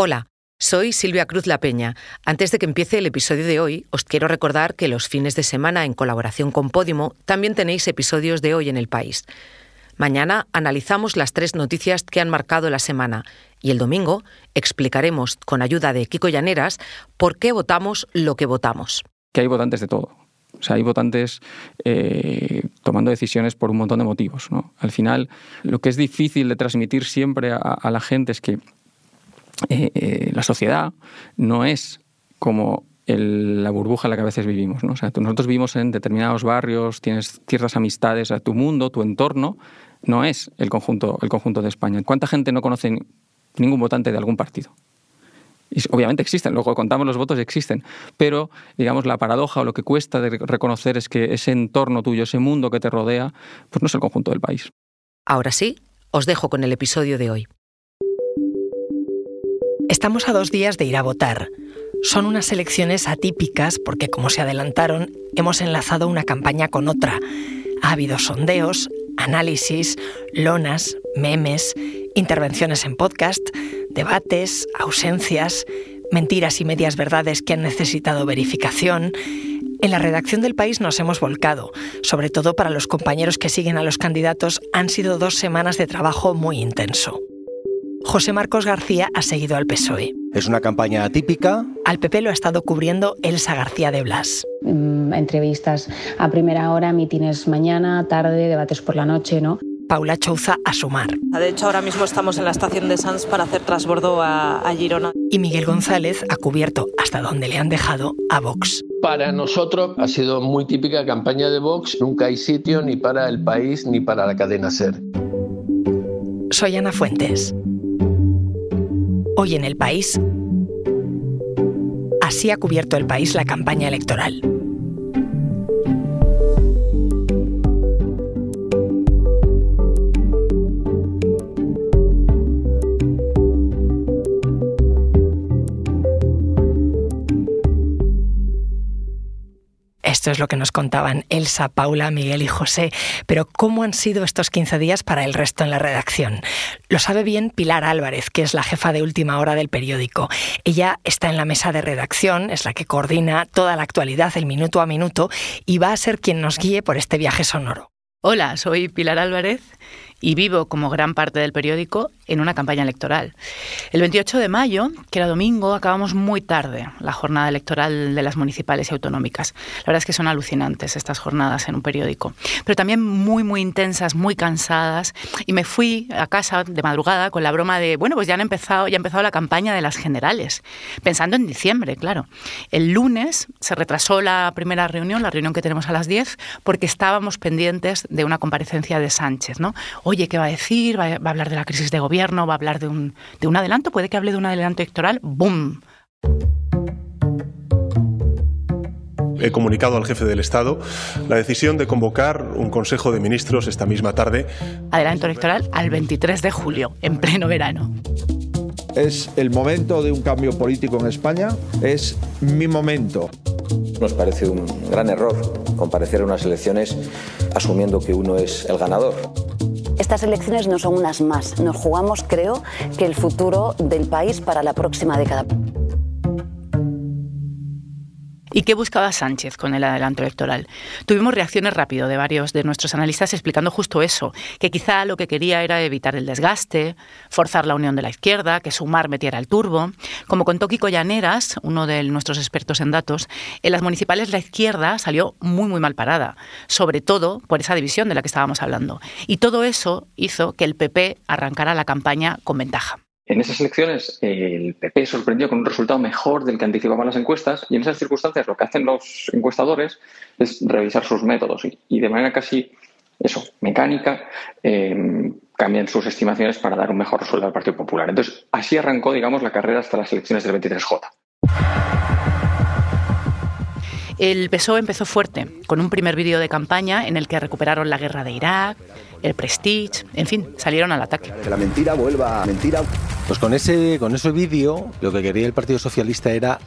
Hola, soy Silvia Cruz La Peña. Antes de que empiece el episodio de hoy, os quiero recordar que los fines de semana, en colaboración con Podimo, también tenéis episodios de hoy en el país. Mañana analizamos las tres noticias que han marcado la semana y el domingo explicaremos, con ayuda de Kiko Llaneras, por qué votamos lo que votamos. Que hay votantes de todo. O sea, hay votantes eh, tomando decisiones por un montón de motivos. Al final, lo que es difícil de transmitir siempre a la gente es que eh, eh, la sociedad no es como la burbuja en la que a veces vivimos. O nosotros vivimos en determinados barrios, tienes ciertas amistades, a tu mundo, tu entorno, no es el conjunto, el conjunto de España. ¿Cuánta gente no conoce ningún votante de algún partido? Y obviamente existen, luego contamos los votos, existen, pero digamos la paradoja o lo que cuesta de reconocer es que ese entorno tuyo, ese mundo que te rodea, pues no es el conjunto del país. Ahora sí, os dejo con el episodio de hoy. Estamos a dos días de ir a votar. Son unas elecciones atípicas porque, como se adelantaron, hemos enlazado una campaña con otra. Ha habido sondeos, análisis, lonas, memes, intervenciones en podcast, debates, ausencias, mentiras y medias verdades que han necesitado verificación. En la redacción del país nos hemos volcado, sobre todo para los compañeros que siguen a los candidatos, han sido dos semanas de trabajo muy intenso. José Marcos García ha seguido al PSOE. Es una campaña atípica. Al PP lo ha estado cubriendo Elsa García de Blas. Mm, entrevistas a primera hora, mítines mañana, tarde, debates por la noche, ¿no? Paula Chouza a sumar. De hecho, ahora mismo estamos en la estación de Sans para hacer trasbordo a, a, Girona. Y Miguel González ha cubierto hasta donde le han dejado a Vox. Para nosotros ha sido muy típica campaña de Vox. Nunca hay sitio ni para el país ni para la cadena Ser. Soy Ana Fuentes. Hoy en el país, así ha cubierto el país la campaña electoral. Esto es lo que nos contaban Elsa, Paula, Miguel y José. Pero ¿cómo han sido estos 15 días para el resto en la redacción? Lo sabe bien Pilar Álvarez, que es la jefa de última hora del periódico. Ella está en la mesa de redacción, es la que coordina toda la actualidad, el minuto a minuto, y va a ser quien nos guíe por este viaje sonoro. Hola, soy Pilar Álvarez y vivo, como gran parte del periódico, en una campaña electoral. El 28 de mayo, que era domingo, acabamos muy tarde la jornada electoral de las municipales y autonómicas. La verdad es que son alucinantes estas jornadas en un periódico, pero también muy, muy intensas, muy cansadas. Y me fui a casa de madrugada con la broma de, bueno, pues ya han empezado, ya ha empezado la campaña de las generales, pensando en diciembre, claro. El lunes se retrasó la primera reunión, la reunión que tenemos a las 10, porque estábamos pendientes de una comparecencia de Sánchez, ¿no? oye, ¿qué va a decir? ¿Va a, hablar de la crisis de gobierno? ¿Va a hablar de un, de un adelanto? ¿Puede que hable de un adelanto electoral? ¡Bum! He comunicado al jefe del Estado la decisión de convocar un Consejo de Ministros esta misma tarde. Adelanto electoral al 23 de julio, en pleno verano. Es el momento de un cambio político en España, es mi momento. Nos parece un gran error comparecer a unas elecciones asumiendo que uno es el ganador. Estas elecciones no son unas más. Nos jugamos, creo, que el futuro del país para la próxima década. ¿Y qué buscaba Sánchez con el adelanto electoral? Tuvimos reacciones rápido de varios de nuestros analistas explicando justo eso, que quizá lo que quería era evitar el desgaste, forzar la unión de la izquierda, que Sumar metiera el turbo. Como contó Kiko Llaneras, uno de nuestros expertos en datos, en las municipales la izquierda salió muy muy mal parada, sobre todo por esa división de la que estábamos hablando. Y todo eso hizo que el PP arrancara la campaña con ventaja. En esas elecciones el PP sorprendió con un resultado mejor del que anticipaban las encuestas y en esas circunstancias lo que hacen los encuestadores es revisar sus métodos y, de manera casi eso, mecánica, eh, cambian sus estimaciones para dar un mejor resultado al Partido Popular. Entonces, así arrancó, digamos, la carrera hasta las elecciones del 23J. El PSOE empezó fuerte, con un primer vídeo de campaña en el que recuperaron la guerra de Irak, el Prestige, en fin, salieron al ataque. Que la mentira vuelva a mentira. Pues con ese, con ese vídeo lo que quería el Partido Socialista era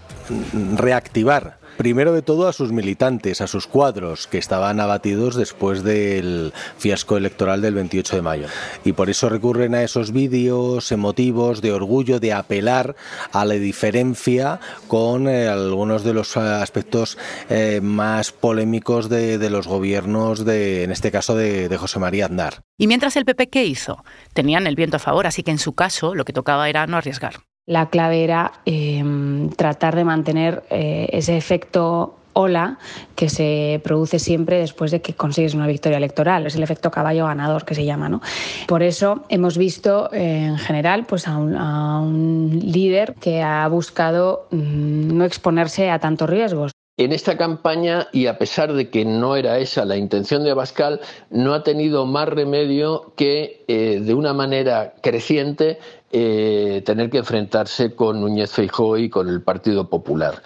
reactivar primero de todo a sus militantes, a sus cuadros, que estaban abatidos después del fiasco electoral del 28 de mayo. Y por eso recurren a esos vídeos emotivos de orgullo, de apelar a la diferencia con eh, algunos de los aspectos eh, más polémicos de, los gobiernos, de, en este caso de, de José María Aznar. Y mientras el PP, ¿qué hizo? Tenían el viento a favor, así que en su caso lo que tocaba era no arriesgar. La clave era em, tratar de mantener eh, ese efecto ola que se produce siempre después de que consigues una victoria electoral. Es el efecto caballo ganador que se llama. ¿no? Por eso hemos visto en general pues, a un, líder que ha buscado mm, no exponerse a tantos riesgos. En esta campaña, y a pesar de que no era esa la intención de Abascal, no ha tenido más remedio que, eh, de una manera creciente, eh, tener que enfrentarse con Núñez Feijóo y con el Partido Popular.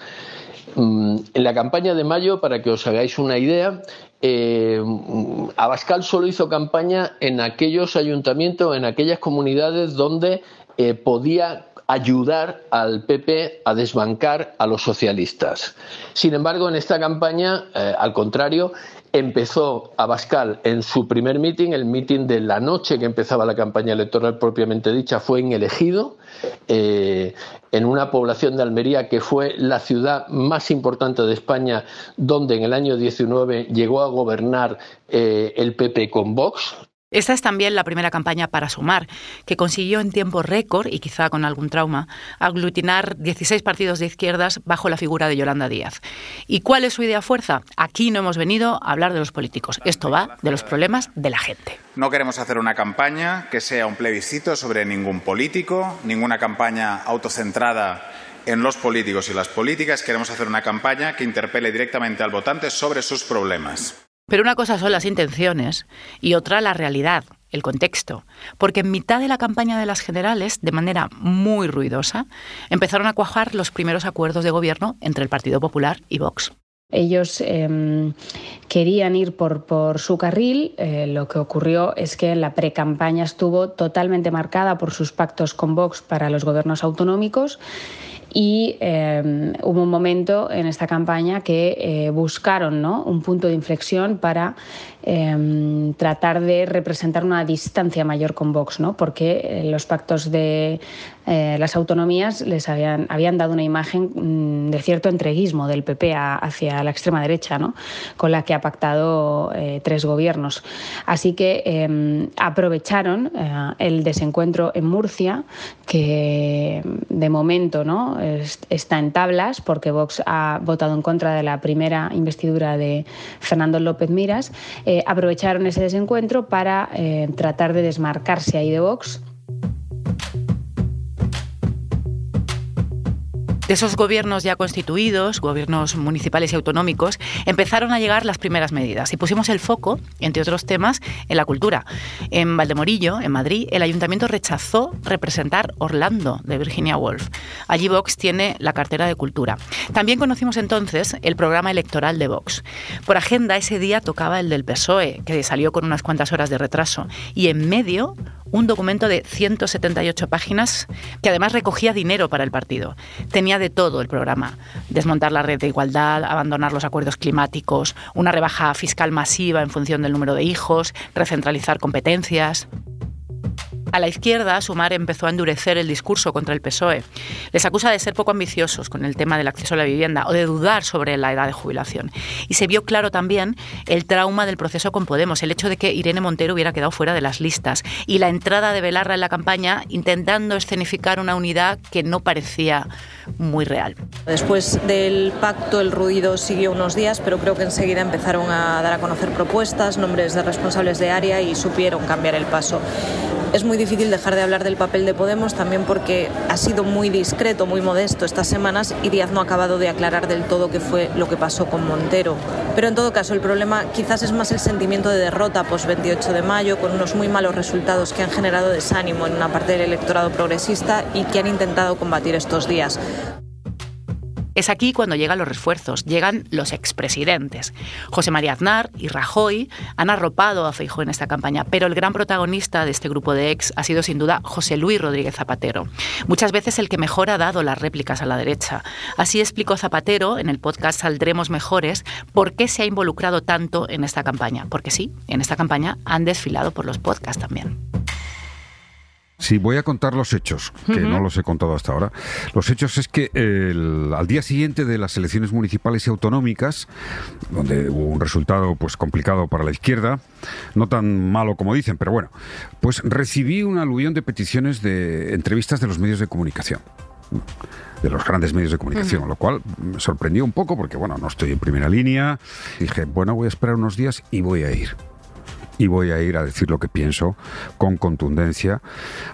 Mm, en la campaña de mayo, para que os hagáis una idea, eh, Abascal solo hizo campaña en aquellos ayuntamientos, en aquellas comunidades donde eh, podía ayudar al PP a desbancar a los socialistas. Sin embargo, en esta campaña, al contrario, empezó Abascal en su primer mitin, el mitin de la noche que empezaba la campaña electoral propiamente dicha, fue en Elegido, eh, en una población de Almería que fue la ciudad más importante de España, donde en el año 19 llegó a gobernar eh, el PP con Vox, esta es también la primera campaña para Sumar, que consiguió en tiempo récord, y quizá con algún trauma, aglutinar 16 partidos de izquierdas bajo la figura de Yolanda Díaz. ¿Y cuál es su idea fuerza? Aquí no hemos venido a hablar de los políticos. Esto va de los problemas de la gente. No queremos hacer una campaña que sea un plebiscito sobre ningún político, ninguna campaña autocentrada en los políticos y las políticas. Queremos hacer una campaña que interpele directamente al votante sobre sus problemas. Pero una cosa son las intenciones y otra la realidad, el contexto. Porque en mitad de la campaña de las generales, de manera muy ruidosa, empezaron a cuajar los primeros acuerdos de gobierno entre el Partido Popular y Vox. Ellos em, querían ir por, por su carril. Eh, lo que ocurrió es que la precampaña estuvo totalmente marcada por sus pactos con Vox para los gobiernos autonómicos y em, hubo un momento en esta campaña que eh, buscaron ¿no? un punto de inflexión para em, tratar de representar una distancia mayor con Vox, ¿no? porque eh, los pactos de eh, las autonomías les habían, habían dado una imagen mm, de cierto entreguismo del PP hacia la extrema derecha, ¿no? con la que ha pactado tres gobiernos. Así que em, aprovecharon el desencuentro en Murcia, que de momento ¿no? está en tablas porque Vox ha votado en contra de la primera investidura de Fernando López Miras, eh, aprovecharon ese desencuentro para eh, tratar de desmarcarse ahí de Vox esos gobiernos ya constituidos, gobiernos municipales y autonómicos, empezaron a llegar las primeras medidas y pusimos el foco, entre otros temas, en la cultura. En Valdemorillo, en Madrid, el ayuntamiento rechazó representar Orlando de Virginia Woolf. Allí Vox tiene la cartera de cultura. También conocimos entonces el programa electoral de Vox. Por agenda ese día tocaba el del PSOE, que salió con unas cuantas horas de retraso, y en medio un documento de 178 páginas que además recogía dinero para el partido. Tenía de todo el programa. Desmontar la red de igualdad, abandonar los acuerdos climáticos, una rebaja fiscal masiva en función del número de hijos, recentralizar competencias. A la izquierda, Sumar empezó a endurecer el discurso contra el PSOE. Les acusa de ser poco ambiciosos con el tema del acceso a la vivienda o de dudar sobre la edad de jubilación. Y se vio claro también el trauma del proceso con Podemos, el hecho de que Irene Montero hubiera quedado fuera de las listas y la entrada de Belarra en la campaña intentando escenificar una unidad que no parecía muy real. Después del pacto el ruido siguió unos días, pero creo que enseguida empezaron a dar a conocer propuestas, nombres de responsables de área y supieron cambiar el paso. Es muy difícil dejar de hablar del papel de Podemos también porque ha sido muy discreto, muy modesto estas semanas y Díaz no ha acabado de aclarar del todo qué fue lo que pasó con Montero. Pero en todo caso, el problema quizás es más el sentimiento de derrota post 28 de mayo, con unos muy malos resultados que han generado desánimo en una parte del electorado progresista y que han intentado combatir estos días. Es aquí cuando llegan los refuerzos, llegan los expresidentes. José María Aznar y Rajoy han arropado a Feijóo en esta campaña, pero el gran protagonista de este grupo de ex ha sido sin duda José Luis Rodríguez Zapatero. Muchas veces el que mejor ha dado las réplicas a la derecha. Así explicó Zapatero en el podcast Saldremos Mejores por qué se ha involucrado tanto en esta campaña. Porque sí, en esta campaña han desfilado por los podcasts también. Sí, voy a contar los hechos, que no los he contado hasta ahora. Los hechos es que al día siguiente de las elecciones municipales y autonómicas, donde hubo un resultado pues complicado para la izquierda, no tan malo como dicen, pero bueno, pues recibí un aluvión de peticiones de entrevistas de los medios de comunicación de los grandes medios de comunicación, lo cual me sorprendió un poco porque, bueno, no estoy en primera línea. Dije, bueno, voy a esperar unos días y voy a ir y voy a ir a decir lo que pienso con contundencia.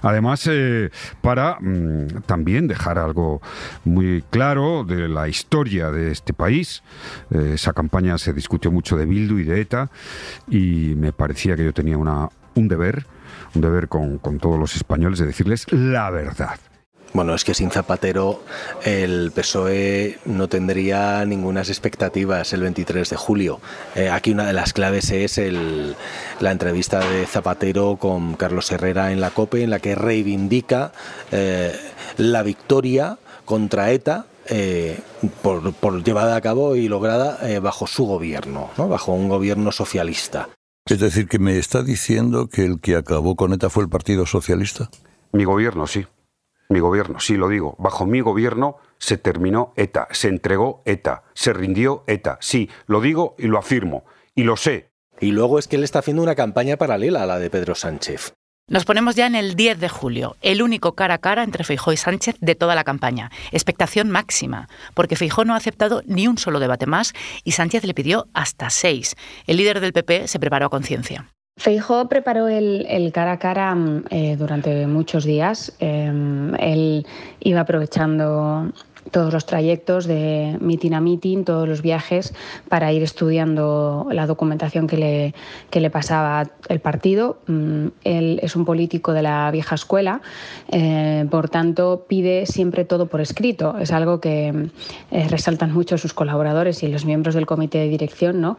Además, eh, para mm, también dejar algo muy claro de la historia de este país. Eh, esa campaña se discutió mucho de Bildu y de ETA y me parecía que yo tenía una, un deber, un deber con, con todos los españoles de decirles la verdad. Bueno, es que sin Zapatero el PSOE no tendría ninguna expectativas el 23 de julio. Eh, aquí una de las claves es el, la entrevista de Zapatero con Carlos Herrera en la COPE, en la que reivindica eh, la victoria contra ETA eh, por, llevada a cabo y lograda bajo su gobierno, bajo un gobierno socialista. Es decir, que me está diciendo que el que acabó con ETA fue el Partido Socialista. Mi gobierno, sí. Mi gobierno, sí lo digo, bajo mi gobierno se terminó ETA, se entregó ETA, se rindió ETA. Sí, lo digo y lo afirmo, y lo sé. Y luego es que él está haciendo una campaña paralela a la de Pedro Sánchez. Nos ponemos ya en el 10 de julio, el único cara a cara entre Feijó y Sánchez de toda la campaña. Expectación máxima, porque Feijó no ha aceptado ni un solo debate más y Sánchez le pidió hasta seis. El líder del PP se preparó a conciencia. Feijó preparó el, cara a cara mm, eh, durante muchos días. Em, él iba aprovechando todos los trayectos de meeting a meeting, todos los viajes, para ir estudiando la documentación que le, le pasaba el partido. Mm, él es un político de la vieja escuela, eh, por tanto pide siempre todo por escrito. Es algo que eh, resaltan mucho sus colaboradores y los miembros del comité de dirección. ¿no?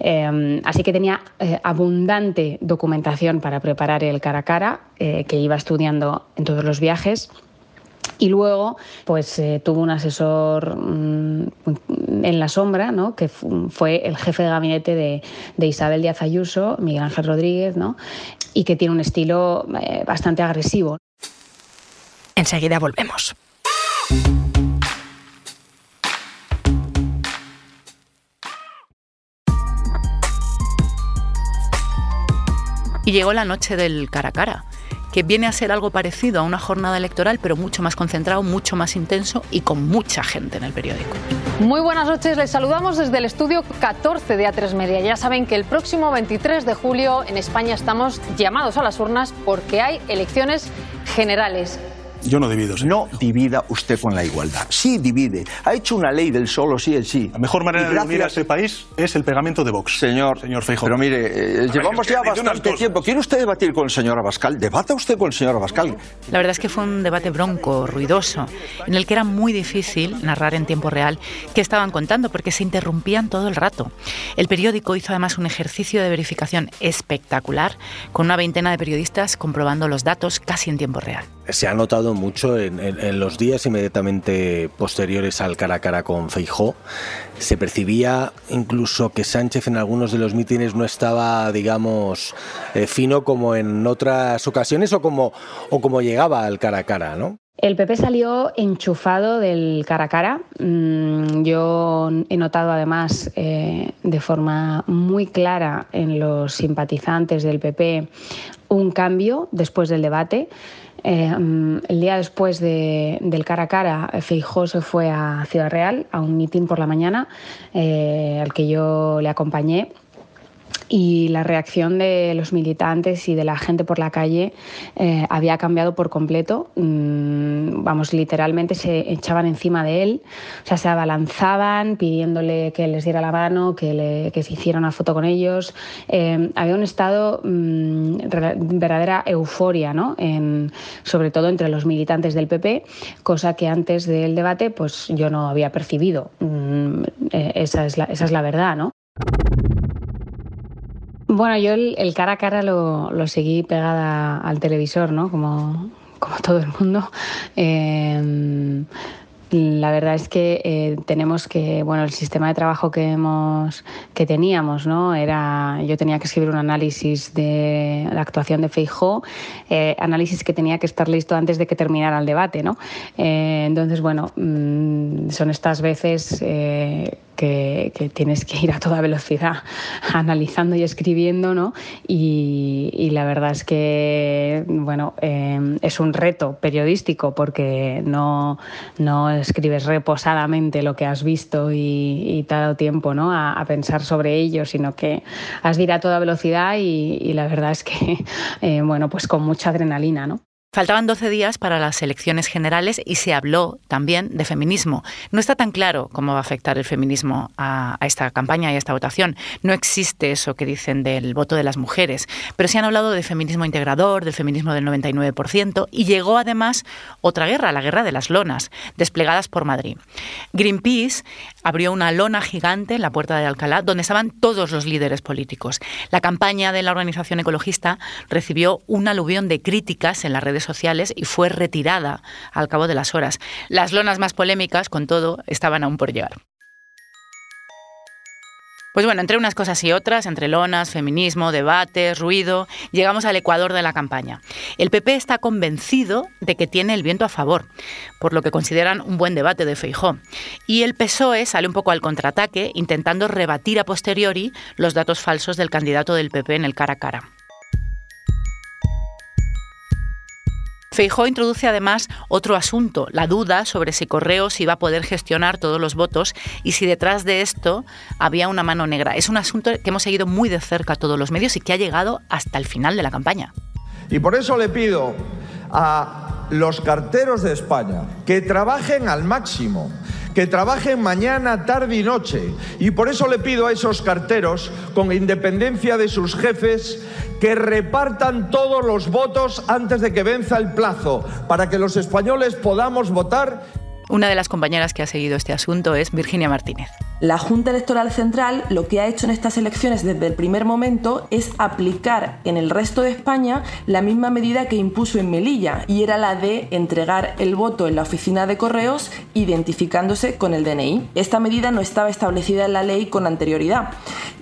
Eh, así que tenía abundante documentación para preparar el cara a cara, que iba estudiando en todos los viajes. Y luego, pues eh, tuvo un asesor mm, en la sombra, ¿no? que fue el jefe de gabinete de, Isabel Díaz Ayuso, Miguel Ángel Rodríguez, ¿no? y que tiene un estilo eh, bastante agresivo. Enseguida volvemos. Y llegó la noche del cara a cara que viene a ser algo parecido a una jornada electoral, pero mucho más concentrado, mucho más intenso y con mucha gente en el periódico. Muy buenas noches, les saludamos desde el estudio 14 de A3 Media. Ya saben que el próximo 23 de julio en España estamos llamados a las urnas porque hay elecciones generales. Yo no divido. No divida usted con la igualdad. Sí divide. Ha hecho una ley del solo sí el sí. La mejor manera de unir a este país es el pegamento de Vox. Señor, señor Feijóo. Pero mire, eh, llevamos ya bastante tiempo. ¿Quiere usted debatir con el señor Abascal? Debata usted con el señor Abascal. La verdad es que fue un debate bronco, ruidoso, en el que era muy difícil narrar en tiempo real qué estaban contando porque se interrumpían todo el rato. El periódico hizo además un ejercicio de verificación espectacular con una veintena de periodistas comprobando los datos casi en tiempo real se ha notado mucho en, los días inmediatamente posteriores al cara a cara con Feijó. Se percibía incluso que Sánchez en algunos de los mítines no estaba, digamos, eh, fino como en otras ocasiones o como, o como llegaba al cara a cara, ¿no? El PP salió enchufado del cara a cara. Mm, yo he notado además eh, de forma muy clara en los simpatizantes del PP un cambio después del debate. Eh, el día después del cara a cara, Feijó se fue a Ciudad Real a un mitin por la mañana eh, al que yo le acompañé y la reacción de los militantes y de la gente por la calle eh, había cambiado por completo. Mm, vamos, literalmente se echaban encima de él, o sea, se abalanzaban pidiéndole que les diera la mano, que, se hiciera una foto con ellos. Eh, había un estado, mm, verdadera euforia, ¿no? En, sobre todo entre los militantes del PP, cosa que antes del debate pues yo no había percibido. Mm, eh, esa es la verdad, ¿no? Bueno, yo el, cara a cara lo, lo, seguí pegada al televisor, ¿no? Como, como todo el mundo. Eh, la verdad es que eh, tenemos que, bueno, el sistema de trabajo que hemos, que teníamos, ¿no? Era, yo tenía que escribir un análisis de la actuación de Feijó, eh, análisis que tenía que estar listo antes de que terminara el debate, ¿no? Eh, entonces, bueno, mm, son estas veces que, tienes que ir a toda velocidad analizando y escribiendo, ¿no? Y, la verdad es que, bueno, es un reto periodístico porque no, no escribes reposadamente lo que has visto y, te ha dado tiempo ¿no? a, pensar sobre ello, sino que has de ir a toda velocidad y, la verdad es que, eh, bueno, pues con mucha adrenalina, ¿no? Faltaban 12 días para las elecciones generales y se habló también de feminismo. No está tan claro cómo va a afectar el feminismo a, esta campaña y a esta votación. No existe eso que dicen del voto de las mujeres, pero se han hablado de feminismo integrador, del feminismo del 99%, y llegó además otra guerra, la guerra de las lonas, desplegadas por Madrid. Greenpeace abrió una lona gigante en la puerta de Alcalá, donde estaban todos los líderes políticos. La campaña de la organización ecologista recibió un aluvión de críticas en las redes sociales y fue retirada al cabo de las horas. Las lonas más polémicas, con todo, estaban aún por llegar. Pues bueno, entre unas cosas y otras, entre lonas, feminismo, debates, ruido, llegamos al ecuador de la campaña. El PP está convencido de que tiene el viento a favor, por lo que consideran un buen debate de Feijó. Y el PSOE sale un poco al contraataque, intentando rebatir a posteriori los datos falsos del candidato del PP en el cara a cara. Feijó introduce además otro asunto, la duda sobre si Correos iba a poder gestionar todos los votos y si detrás de esto había una mano negra. Es un asunto que hemos seguido muy de cerca todos los medios y que ha llegado hasta el final de la campaña. Y por eso le pido a los carteros de España que trabajen al máximo que trabajen mañana, tarde y noche. Y por eso le pido a esos carteros, con independencia de sus jefes, que repartan todos los votos antes de que venza el plazo, para que los españoles podamos votar. Una de las compañeras que ha seguido este asunto es Virginia Martínez. La Junta Electoral Central lo que ha hecho en estas elecciones desde el primer momento es aplicar en el resto de España la misma medida que impuso en Melilla y era la de entregar el voto en la oficina de correos identificándose con el DNI. Esta medida no estaba establecida en la ley con anterioridad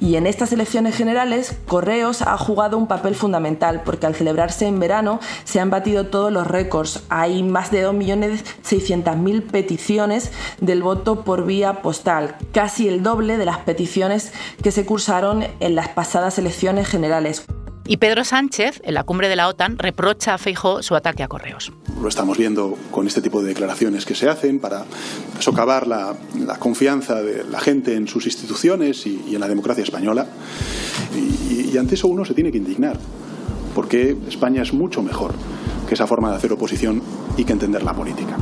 y en estas elecciones generales Correos ha jugado un papel fundamental porque al celebrarse en verano se han batido todos los récords. Hay más de 2.600.000 peticiones del voto por vía postal, el doble de las peticiones que se cursaron en las pasadas elecciones generales. Y Pedro Sánchez, en la cumbre de la OTAN, reprocha a Feijó su ataque a correos. Lo estamos viendo con este tipo de declaraciones que se hacen para socavar la, confianza de la gente en sus instituciones y, en la democracia española. Y, y ante eso uno se tiene que indignar, porque España es mucho mejor que esa forma de hacer oposición y que entender la política.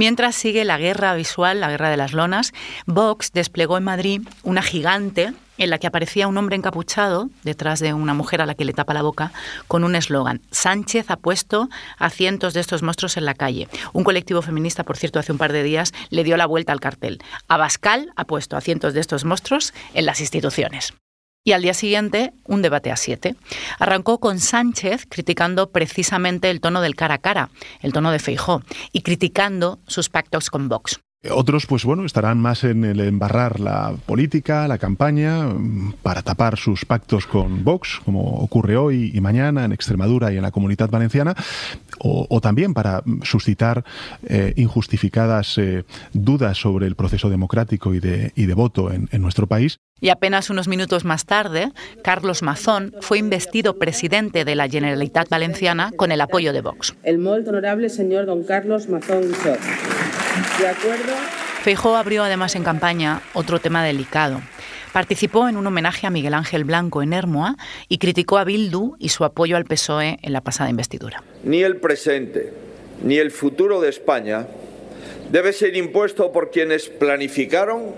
Mientras sigue la guerra visual, la guerra de las lonas, Vox desplegó en Madrid una gigante en la que aparecía un hombre encapuchado detrás de una mujer a la que le tapa la boca con un eslogan. Sánchez ha puesto a cientos de estos monstruos en la calle. Un colectivo feminista, por cierto, hace un par de días le dio la vuelta al cartel. Abascal ha puesto a cientos de estos monstruos en las instituciones. Y al día siguiente, un debate a siete. Arrancó con Sánchez criticando precisamente el tono del cara a cara, el tono de Feijó, y criticando sus pactos con Vox. Otros, pues bueno, estarán más en el embarrar la política, la campaña, mm, para tapar sus pactos con Vox, como ocurre hoy y mañana en Extremadura y en la comunidad valenciana, o, también para suscitar eh, injustificadas eh, dudas sobre el proceso democrático y de, y de voto en, en nuestro país. Y apenas unos minutos más tarde, Carlos Mazón fue investido presidente de la Generalitat Valenciana con el apoyo de Vox. El muy honorable señor don Carlos Mazón De acuerdo. Feijó abrió además en campaña otro tema delicado. Participó en un homenaje a Miguel Ángel Blanco en Hermoa y criticó a Bildu y su apoyo al PSOE en la pasada investidura. Ni el presente ni el futuro de España debe ser impuesto por quienes planificaron,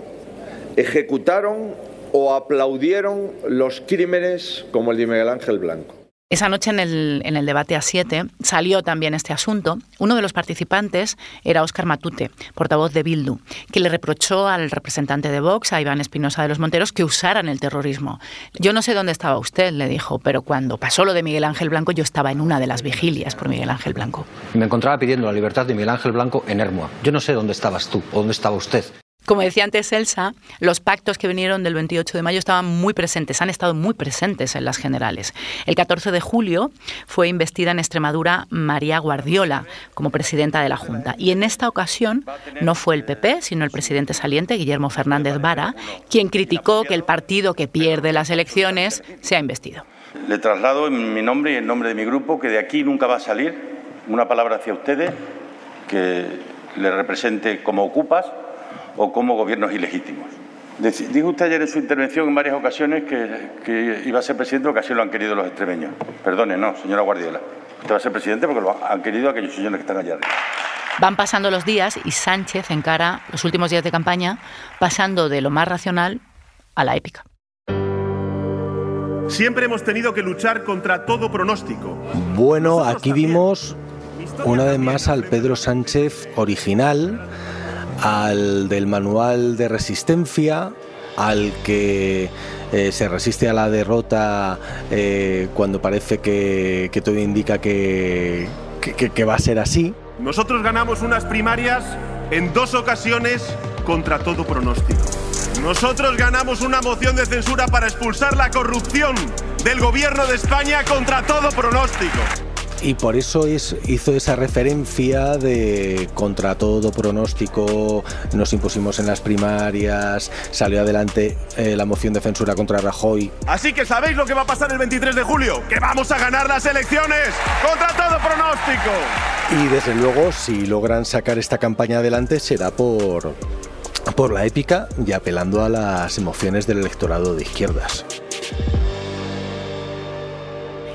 ejecutaron o aplaudieron los crímenes como el de Miguel Ángel Blanco. Esa noche en el, debate a siete salió también este asunto. Uno de los participantes era Óscar Matute, portavoz de Bildu, que le reprochó al representante de Vox, a Iván Espinosa de los Monteros, que usaran el terrorismo. Yo no sé dónde estaba usted, le dijo, pero cuando pasó lo de Miguel Ángel Blanco yo estaba en una de las vigilias por Miguel Ángel Blanco. Me encontraba pidiendo la libertad de Miguel Ángel Blanco en Hermoa. Yo no sé dónde estabas tú o dónde estaba usted. Como decía antes Elsa, los pactos que vinieron del 28 de mayo estaban muy presentes, han estado muy presentes en las generales. El 14 de julio fue investida en Extremadura María Guardiola como presidenta de la Junta. Y en esta ocasión no fue el PP, sino el presidente saliente, Guillermo Fernández Vara, quien criticó que el partido que pierde las elecciones sea investido. Le traslado en mi nombre y en nombre de mi grupo que de aquí nunca va a salir una palabra hacia ustedes que le represente como ocupas o como gobiernos ilegítimos. Dijo usted ayer en su intervención en varias ocasiones que, que, iba a ser presidente porque así lo han querido los extremeños. Perdone, no, señora Guardiola. Usted va a ser presidente porque lo han querido aquellos señores que están allá arriba. Van pasando los días y Sánchez encara los últimos días de campaña pasando de lo más racional a la épica. Siempre hemos tenido que luchar contra todo pronóstico. Bueno, aquí vimos una vez más al Pedro Sánchez original al del manual de resistencia, al que eh, se resiste a la derrota eh, cuando parece que, todo indica que va a ser así. Nosotros ganamos unas primarias en dos ocasiones contra todo pronóstico. Nosotros ganamos una moción de censura para expulsar la corrupción del gobierno de España contra todo pronóstico y por eso es, hizo esa referencia de contra todo pronóstico, nos impusimos en las primarias, salió adelante eh, la moción de censura contra Rajoy. Así que sabéis lo que va a pasar el 23 de julio, que vamos a ganar las elecciones contra todo pronóstico. Y desde luego, si logran sacar esta campaña adelante, será por, por la épica y apelando a las emociones del electorado de izquierdas.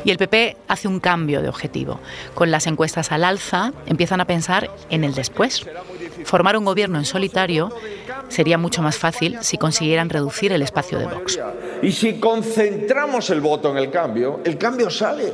Y el PP hace un cambio de objetivo. Con las encuestas al alza, empiezan a pensar en el después. Formar un gobierno en solitario sería mucho más fácil si consiguieran reducir el espacio de Vox. Y si concentramos el voto en el cambio, el cambio sale.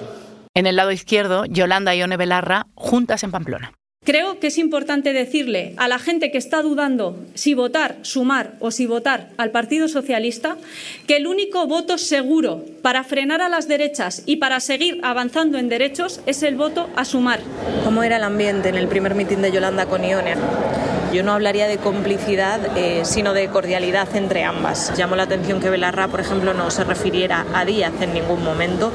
En el lado izquierdo, Yolanda y One Belarra juntas en Pamplona. Creo que es importante decirle a la gente que está dudando si votar Sumar o si votar al Partido Socialista que el único voto seguro para frenar a las derechas y para seguir avanzando en derechos es el voto a Sumar. ¿Cómo era el ambiente en el primer mitin de Yolanda con Ione? Yo no hablaría de complicidad, eh, sino de cordialidad entre ambas. Llamó la atención que Belarra, por ejemplo, no se refiriera a Díaz en ningún momento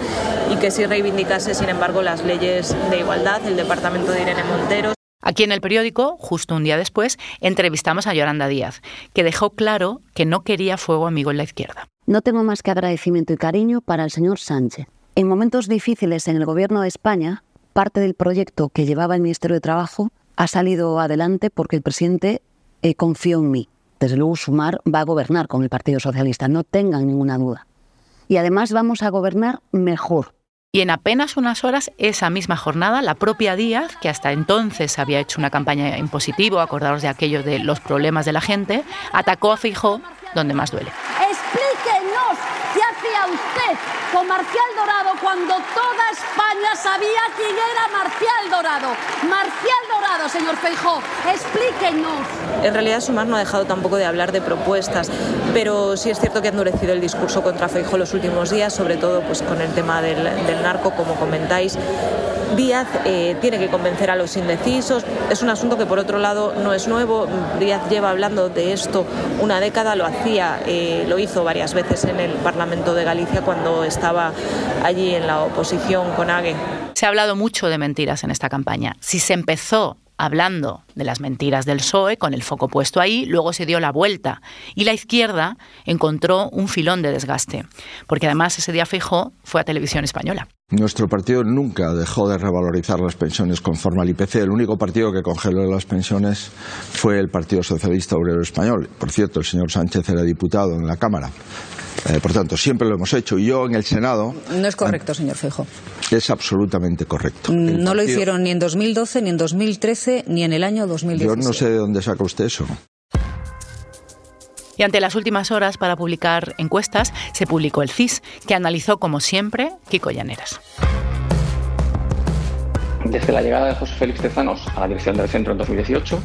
y que sí reivindicase, sin embargo, las leyes de igualdad, el departamento de Irene Montero. Aquí en el periódico, justo un día después, entrevistamos a Yolanda Díaz, que dejó claro que no quería fuego amigo en la izquierda. No tengo más que agradecimiento y cariño para el señor Sánchez. En momentos difíciles en el gobierno de España, parte del proyecto que llevaba el Ministerio de Trabajo ha salido adelante porque el presidente eh, confió en mí. Desde luego, Sumar va a gobernar con el Partido Socialista, no tengan ninguna duda. Y además vamos a gobernar mejor, y en apenas unas horas, esa misma jornada, la propia Díaz, que hasta entonces había hecho una campaña en positivo, acordaros de aquello de los problemas de la gente, atacó a Fijó donde más duele. Explíquenos qué hacía usted con Marcial Dorado cuando toda España sabía quién era Marcial Dorado. Marcial Dorado, señor Feijó, explíquenos. En realidad Sumar no ha dejado tampoco de hablar de propuestas, pero sí es cierto que ha endurecido el discurso contra Feijó los últimos días, sobre todo pues con el tema del, del narco, como comentáis. Díaz eh, tiene que convencer a los indecisos. Es un asunto que, por otro lado, no es nuevo. Díaz lleva hablando de esto una década, lo hacía, eh, lo hizo varias veces en el Parlamento de Galicia cuando estaba allí en la oposición con Ague. Se ha hablado mucho de mentiras en esta campaña. Si se empezó hablando de las mentiras del PSOE con el foco puesto ahí, luego se dio la vuelta y la izquierda encontró un filón de desgaste, porque además ese día Feijó fue a televisión española. Nuestro partido nunca dejó de revalorizar las pensiones conforme al IPC. El único partido que congeló las pensiones fue el Partido Socialista Obrero Español. Por cierto, el señor Sánchez era diputado en la Cámara. Eh, por tanto, siempre lo hemos hecho. Y yo en el Senado. No es correcto, señor Feijo. Es absolutamente correcto. no lo hicieron ni en 2012, ni en 2013, ni en el año 2017. Yo no sé de dónde saca usted eso. Y ante las últimas horas para publicar encuestas, se publicó el CIS, que analizó, como siempre, Kiko Llaneras. Desde la llegada de José Félix Tezanos a la dirección del centro en 2018,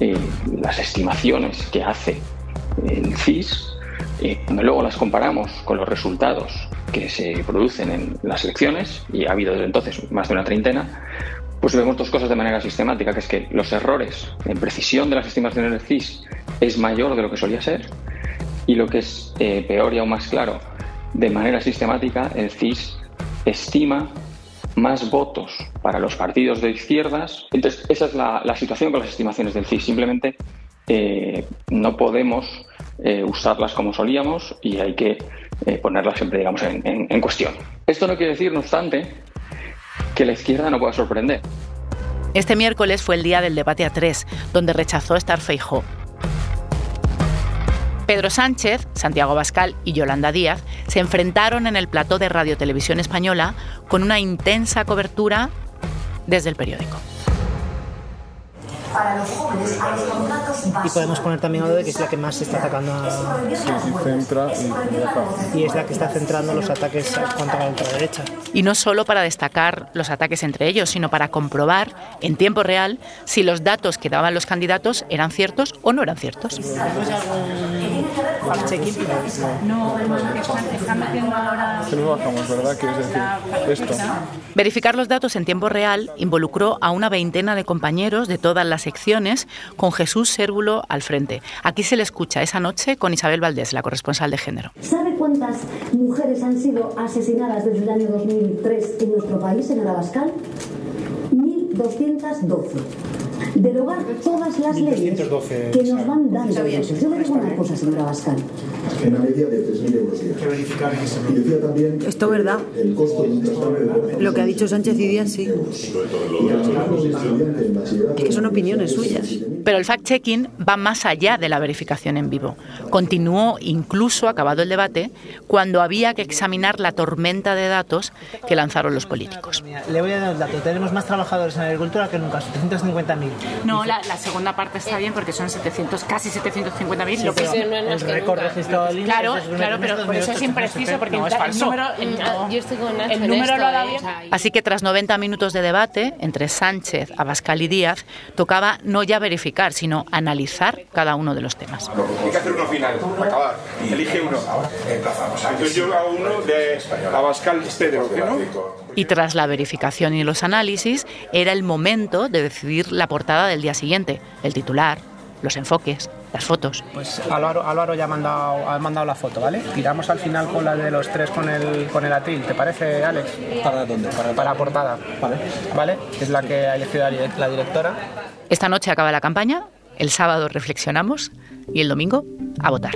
eh, las estimaciones que hace el CIS, eh, cuando luego las comparamos con los resultados que se producen en las elecciones, y ha habido desde entonces más de una treintena, pues vemos dos cosas de manera sistemática, que es que los errores en precisión de las estimaciones del CIS es mayor de lo que solía ser, y lo que es eh, peor y aún más claro, de manera sistemática el CIS estima más votos para los partidos de izquierdas. Entonces, esa es la, situación con las estimaciones del CIS. Simplemente eh, no podemos eh, usarlas como solíamos y hay que ponerlas siempre, digamos, en, en cuestión. Esto no quiere decir, no obstante, que la izquierda no pueda sorprender. Este miércoles fue el día del debate a tres, donde rechazó estar Feijó. Pedro Sánchez, Santiago Bascal y Yolanda Díaz se enfrentaron en el plató de Radio Televisión Española con una intensa cobertura desde el periódico para los jóvenes a los contratos básicos. Y podemos poner también algo de que es la que más se está atacando a... Sí, sí, centra y, y es la que está centrando los ataques contra la ultraderecha. Y no solo para destacar los ataques entre ellos, sino para comprobar en tiempo real si los datos que daban los candidatos eran ciertos o no eran ciertos. No, están metiendo ahora... bajamos, ¿verdad? Que es decir, esto. Verificar los datos en tiempo real involucró a una veintena de compañeros de todas las secciones con Jesús Cérvulo al frente. Aquí se le escucha esa noche con Isabel Valdés, la corresponsal de género. ¿Sabe cuántas mujeres han sido asesinadas desde el año 2003 en nuestro país, señora Bascal? 1.212 derogar todas las leyes que nos van dando. Yo le digo una cosa, señora Bascal. En la media de 3.000 euros día. Y decía también Esto verdad. El costo de Lo que ha dicho Sánchez y Díaz, sí. Que son opiniones suyas. Pero el fact-checking va más allá de la verificación en vivo. Continuó incluso, acabado el debate, cuando había que examinar la tormenta de datos que lanzaron los políticos. Le voy a dar el dato. Tenemos más trabajadores en agricultura que nunca, 750.000. No, la, segunda parte está bien porque son 700, casi 750.000. lo que sí, el récord registrado de Claro, claro, pero por eso es impreciso porque no, es falso. el número, el, no, yo estoy con el número lo da bien. Así que tras 90 minutos de debate entre Sánchez, Abascal y Díaz, tocaba no ya verificar, sino analizar cada uno de los temas. Hay que hacer uno final, acabar. Elige uno. Entonces yo hago uno de Abascal Pedro, ¿no? Y tras la verificación y los análisis, era el momento de decidir la portada del día siguiente, el titular, los enfoques, las fotos. Pues Álvaro, ya ha mandado, ha mandado la foto, ¿vale? Tiramos al final con la de los tres con el, con el atril, ¿te parece, Alex? ¿Para dónde? Para, la portada. Vale. ¿Vale? Es la que ha elegido la directora. Esta noche acaba la campaña, el sábado reflexionamos y el domingo a votar.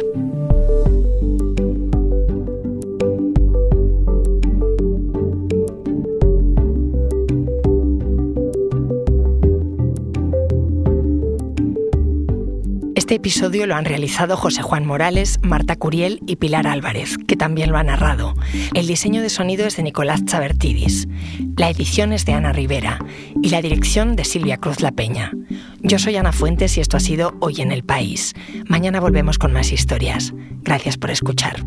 Este episodio lo han realizado José Juan Morales, Marta Curiel y Pilar Álvarez, que también lo ha narrado. El diseño de sonido es de Nicolás Chabertidis. La edición es de Ana Rivera y la dirección de Silvia Cruz La Peña. Yo soy Ana Fuentes y esto ha sido Hoy en el País. Mañana volvemos con más historias. Gracias por escuchar.